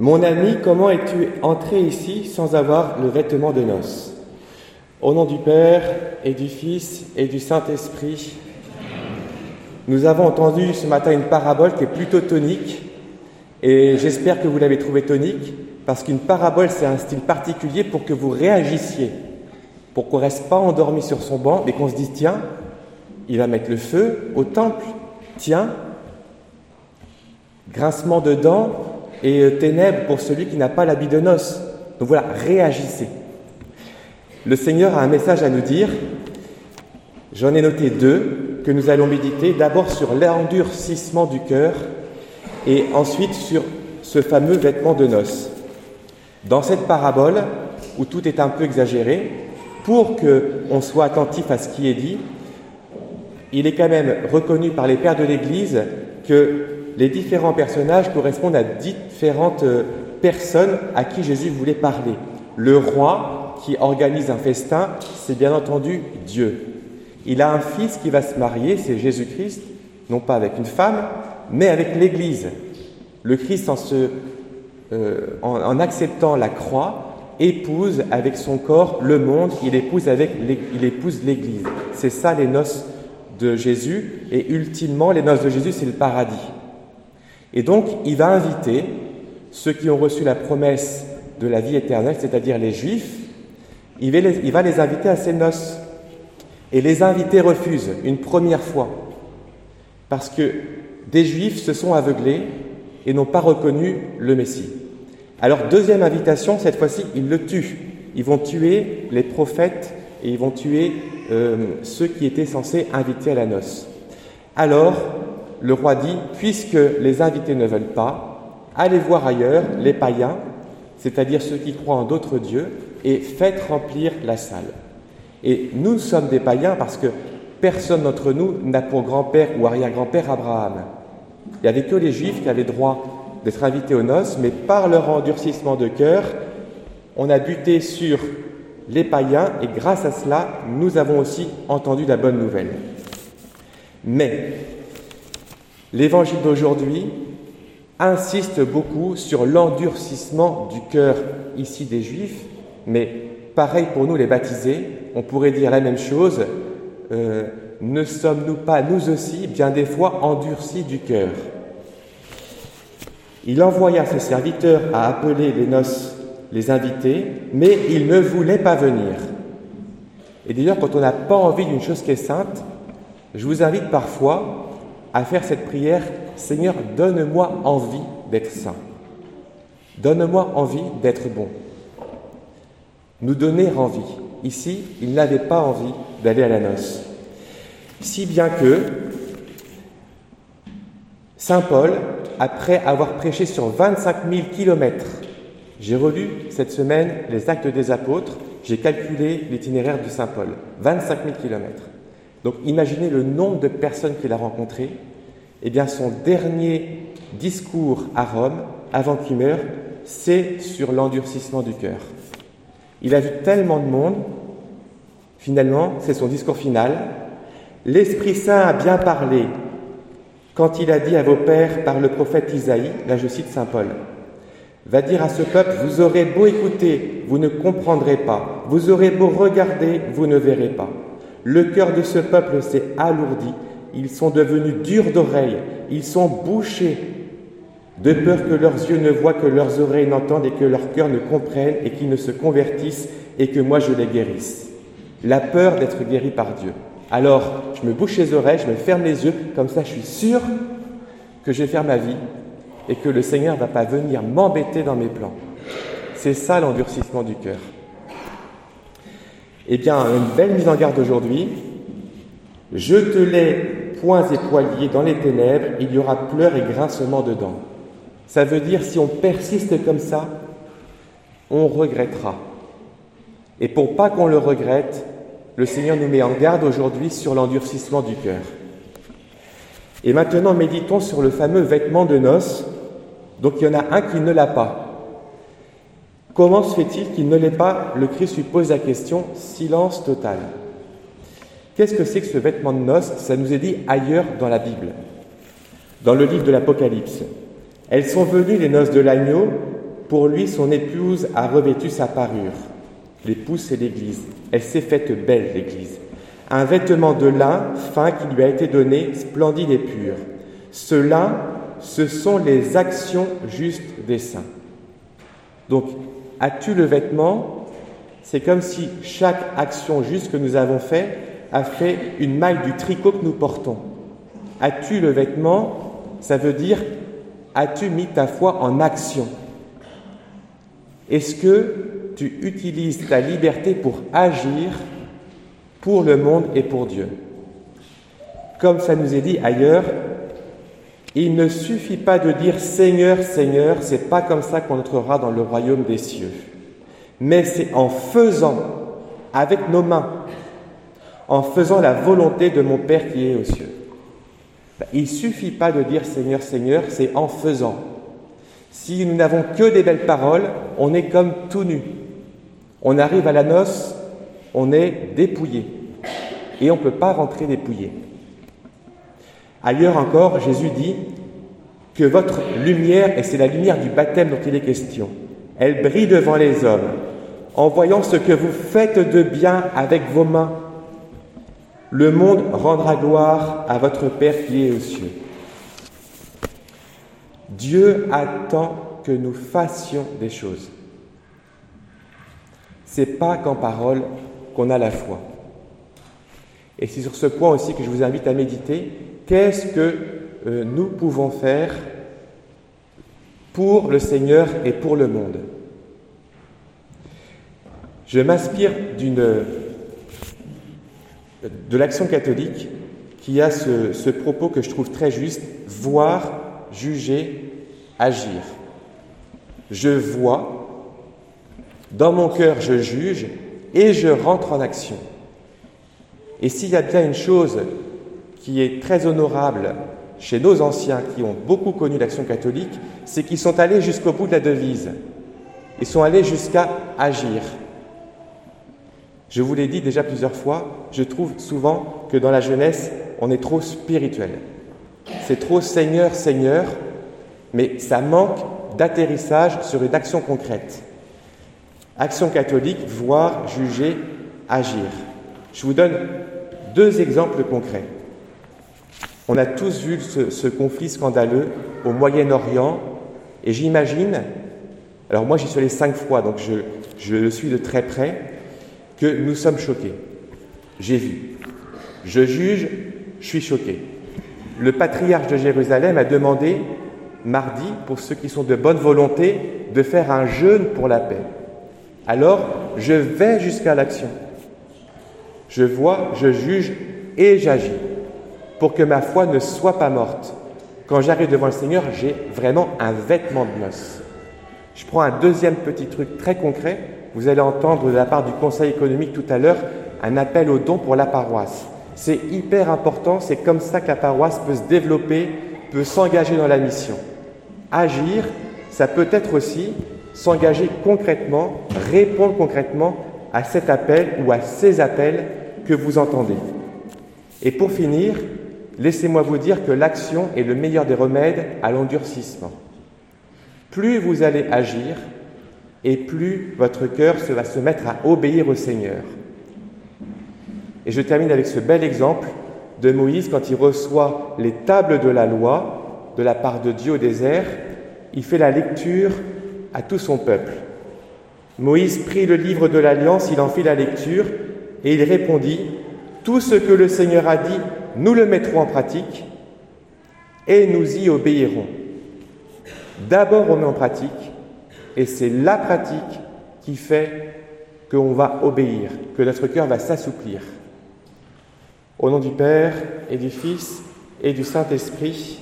Mon ami, comment es-tu entré ici sans avoir le vêtement de noces? Au nom du Père et du Fils et du Saint-Esprit, nous avons entendu ce matin une parabole qui est plutôt tonique et j'espère que vous l'avez trouvée tonique parce qu'une parabole c'est un style particulier pour que vous réagissiez, pour qu'on ne reste pas endormi sur son banc mais qu'on se dise tiens, il va mettre le feu au temple, tiens, grincement de dents, et euh, ténèbres pour celui qui n'a pas l'habit de noces. Donc voilà, réagissez. Le Seigneur a un message à nous dire. J'en ai noté deux que nous allons méditer. D'abord sur l'endurcissement du cœur et ensuite sur ce fameux vêtement de noces. Dans cette parabole, où tout est un peu exagéré, pour qu'on soit attentif à ce qui est dit, il est quand même reconnu par les pères de l'Église que les différents personnages correspondent à différentes euh, personnes à qui Jésus voulait parler. Le roi qui organise un festin, c'est bien entendu Dieu. Il a un fils qui va se marier, c'est Jésus-Christ, non pas avec une femme, mais avec l'Église. Le Christ, en, euh, acceptant la croix, épouse avec son corps le monde, il épouse il épouse l'Église. C'est ça les noces de Jésus, et ultimement les noces de Jésus, c'est le paradis. Et donc, il va inviter ceux qui ont reçu la promesse de la vie éternelle, c'est-à-dire les Juifs, il va, les, inviter à ses noces. Et les invités refusent une première fois, parce que des Juifs se sont aveuglés et n'ont pas reconnu le Messie. Alors, deuxième invitation, cette fois-ci, ils le tuent. Ils vont tuer les prophètes et ils vont tuer euh, ceux qui étaient censés inviter à la noce. Alors, le roi dit, puisque les invités ne veulent pas, allez voir ailleurs les païens, c'est-à-dire ceux qui croient en d'autres dieux, et faites remplir la salle. Et nous sommes des païens parce que personne d'entre nous n'a pour grand-père ou arrière-grand-père Abraham. Il n'y avait que les Juifs qui avaient droit d'être invités aux noces, mais par leur endurcissement de cœur, on a buté sur les païens et grâce à cela, nous avons aussi entendu la bonne nouvelle. Mais L'évangile d'aujourd'hui insiste beaucoup sur l'endurcissement du cœur ici des Juifs, mais pareil pour nous les baptisés, on pourrait dire la même chose, euh, ne sommes-nous pas nous aussi bien des fois endurcis du cœur? Il envoya ses serviteurs à appeler les noces les invités, mais ils ne voulaient pas venir. Et d'ailleurs, quand on n'a pas envie d'une chose qui est sainte, je vous invite parfois à faire cette prière, Seigneur, donne-moi envie d'être saint. Donne-moi envie d'être bon. Nous donner envie. Ici, il n'avait pas envie d'aller à la noce. Si bien que Saint Paul, après avoir prêché sur 25 000 kilomètres, j'ai relu cette semaine les actes des apôtres, j'ai calculé l'itinéraire de Saint Paul, 25 000 kilomètres. Donc imaginez le nombre de personnes qu'il a rencontrées. Eh bien, son dernier discours à Rome, avant qu'il meure, c'est sur l'endurcissement du cœur. Il a vu tellement de monde, finalement, c'est son discours final. L'Esprit Saint a bien parlé quand il a dit à vos pères par le prophète Isaïe, là je cite Saint Paul, va dire à ce peuple, vous aurez beau écouter, vous ne comprendrez pas, vous aurez beau regarder, vous ne verrez pas. Le cœur de ce peuple s'est alourdi, ils sont devenus durs d'oreilles, ils sont bouchés, de peur que leurs yeux ne voient, que leurs oreilles n'entendent et que leur cœur ne comprenne et qu'ils ne se convertissent et que moi je les guérisse. La peur d'être guéri par Dieu. Alors, je me bouche les oreilles, je me ferme les yeux, comme ça je suis sûr que je vais faire ma vie et que le Seigneur ne va pas venir m'embêter dans mes plans. C'est ça l'endurcissement du cœur. Eh bien, une belle mise en garde aujourd'hui. Je te les poings et poiliers dans les ténèbres, il y aura pleurs et grincements dedans. Ça veut dire, si on persiste comme ça, on regrettera. Et pour pas qu'on le regrette, le Seigneur nous met en garde aujourd'hui sur l'endurcissement du cœur. Et maintenant, méditons sur le fameux vêtement de noces. Donc il y en a un qui ne l'a pas. Comment se fait-il qu'il ne l'ait pas Le Christ lui pose la question, silence total. Qu'est-ce que c'est que ce vêtement de noces? Ça nous est dit ailleurs dans la Bible, dans le livre de l'Apocalypse. Elles sont venues, les noces de l'agneau, Pour lui, son épouse a revêtu sa parure. L'épouse, c'est l'Église. Elle s'est faite belle, l'Église. Un vêtement de lin fin qui lui a été donné, splendide et pur. Ce ce sont les actions justes des saints. Donc, as-tu le vêtement? C'est comme si chaque action juste que nous avons faite a fait une maille du tricot que nous portons. As-tu le vêtement? Ça veut dire as-tu mis ta foi en action? Est-ce que tu utilises ta liberté pour agir pour le monde et pour Dieu? Comme ça nous est dit ailleurs, il ne suffit pas de dire Seigneur, Seigneur, c'est pas comme ça qu'on entrera dans le royaume des cieux. Mais c'est en faisant avec nos mains, en faisant la volonté de mon Père qui est aux cieux. Ben, il ne suffit pas de dire Seigneur, Seigneur, c'est en faisant. Si nous n'avons que des belles paroles, on est comme tout nu. On arrive à la noce, on est dépouillé. Et on ne peut pas rentrer dépouillé. Ailleurs encore, Jésus dit que votre lumière, et c'est la lumière du baptême dont il est question, elle brille devant les hommes, en voyant ce que vous faites de bien avec vos mains. Le monde rendra gloire à votre Père qui est aux cieux. Dieu attend que nous fassions des choses. C'est pas qu'en parole qu'on a la foi. Et c'est sur ce point aussi que je vous invite à méditer. Qu'est-ce que euh, nous pouvons faire pour le Seigneur et pour le monde? Je m'inspire de l'action catholique qui a ce, ce, propos que je trouve très juste, voir, juger, agir. Je vois, dans mon cœur je juge et je rentre en action. Et s'il y a bien une chose qui est très honorable chez nos anciens qui ont beaucoup connu l'action catholique, c'est qu'ils sont allés jusqu'au bout de la devise. Ils sont allés jusqu'à agir. Je vous l'ai dit déjà plusieurs fois, je trouve souvent que dans la jeunesse, on est trop spirituel. C'est trop Seigneur, Seigneur, mais ça manque d'atterrissage sur une action concrète. Action catholique, voir, juger, agir. Je vous donne deux exemples concrets. On a tous vu ce, conflit scandaleux au Moyen-Orient, et j'imagine, alors moi j'y suis allé cinq fois, donc je, je le suis de très près, que nous sommes choqués. J'ai vu. Je juge, je suis choqué. Le patriarche de Jérusalem a demandé mardi, pour ceux qui sont de bonne volonté, de faire un jeûne pour la paix. Alors, je vais jusqu'à l'action. Je vois, je juge et j'agis pour que ma foi ne soit pas morte. Quand j'arrive devant le Seigneur, j'ai vraiment un vêtement de noces. Je prends un deuxième petit truc très concret. Vous allez entendre de la part du Conseil économique tout à l'heure un appel aux dons pour la paroisse. C'est hyper important, c'est comme ça que la paroisse peut se développer, peut s'engager dans la mission. Agir, ça peut être aussi s'engager concrètement, répondre concrètement à cet appel ou à ces appels que vous entendez. Et pour finir, laissez-moi vous dire que l'action est le meilleur des remèdes à l'endurcissement. Plus vous allez agir, et plus votre cœur se va se mettre à obéir au Seigneur. Et je termine avec ce bel exemple de Moïse quand il reçoit les tables de la loi de la part de Dieu au désert. Il fait la lecture à tout son peuple. Moïse prit le livre de l'Alliance, il en fit la lecture, et il répondit, Tout ce que le Seigneur a dit, nous le mettrons en pratique, et nous y obéirons. D'abord on met en pratique, et c'est la pratique qui fait qu'on va obéir, que notre cœur va s'assouplir. Au nom du Père et du Fils et du Saint-Esprit,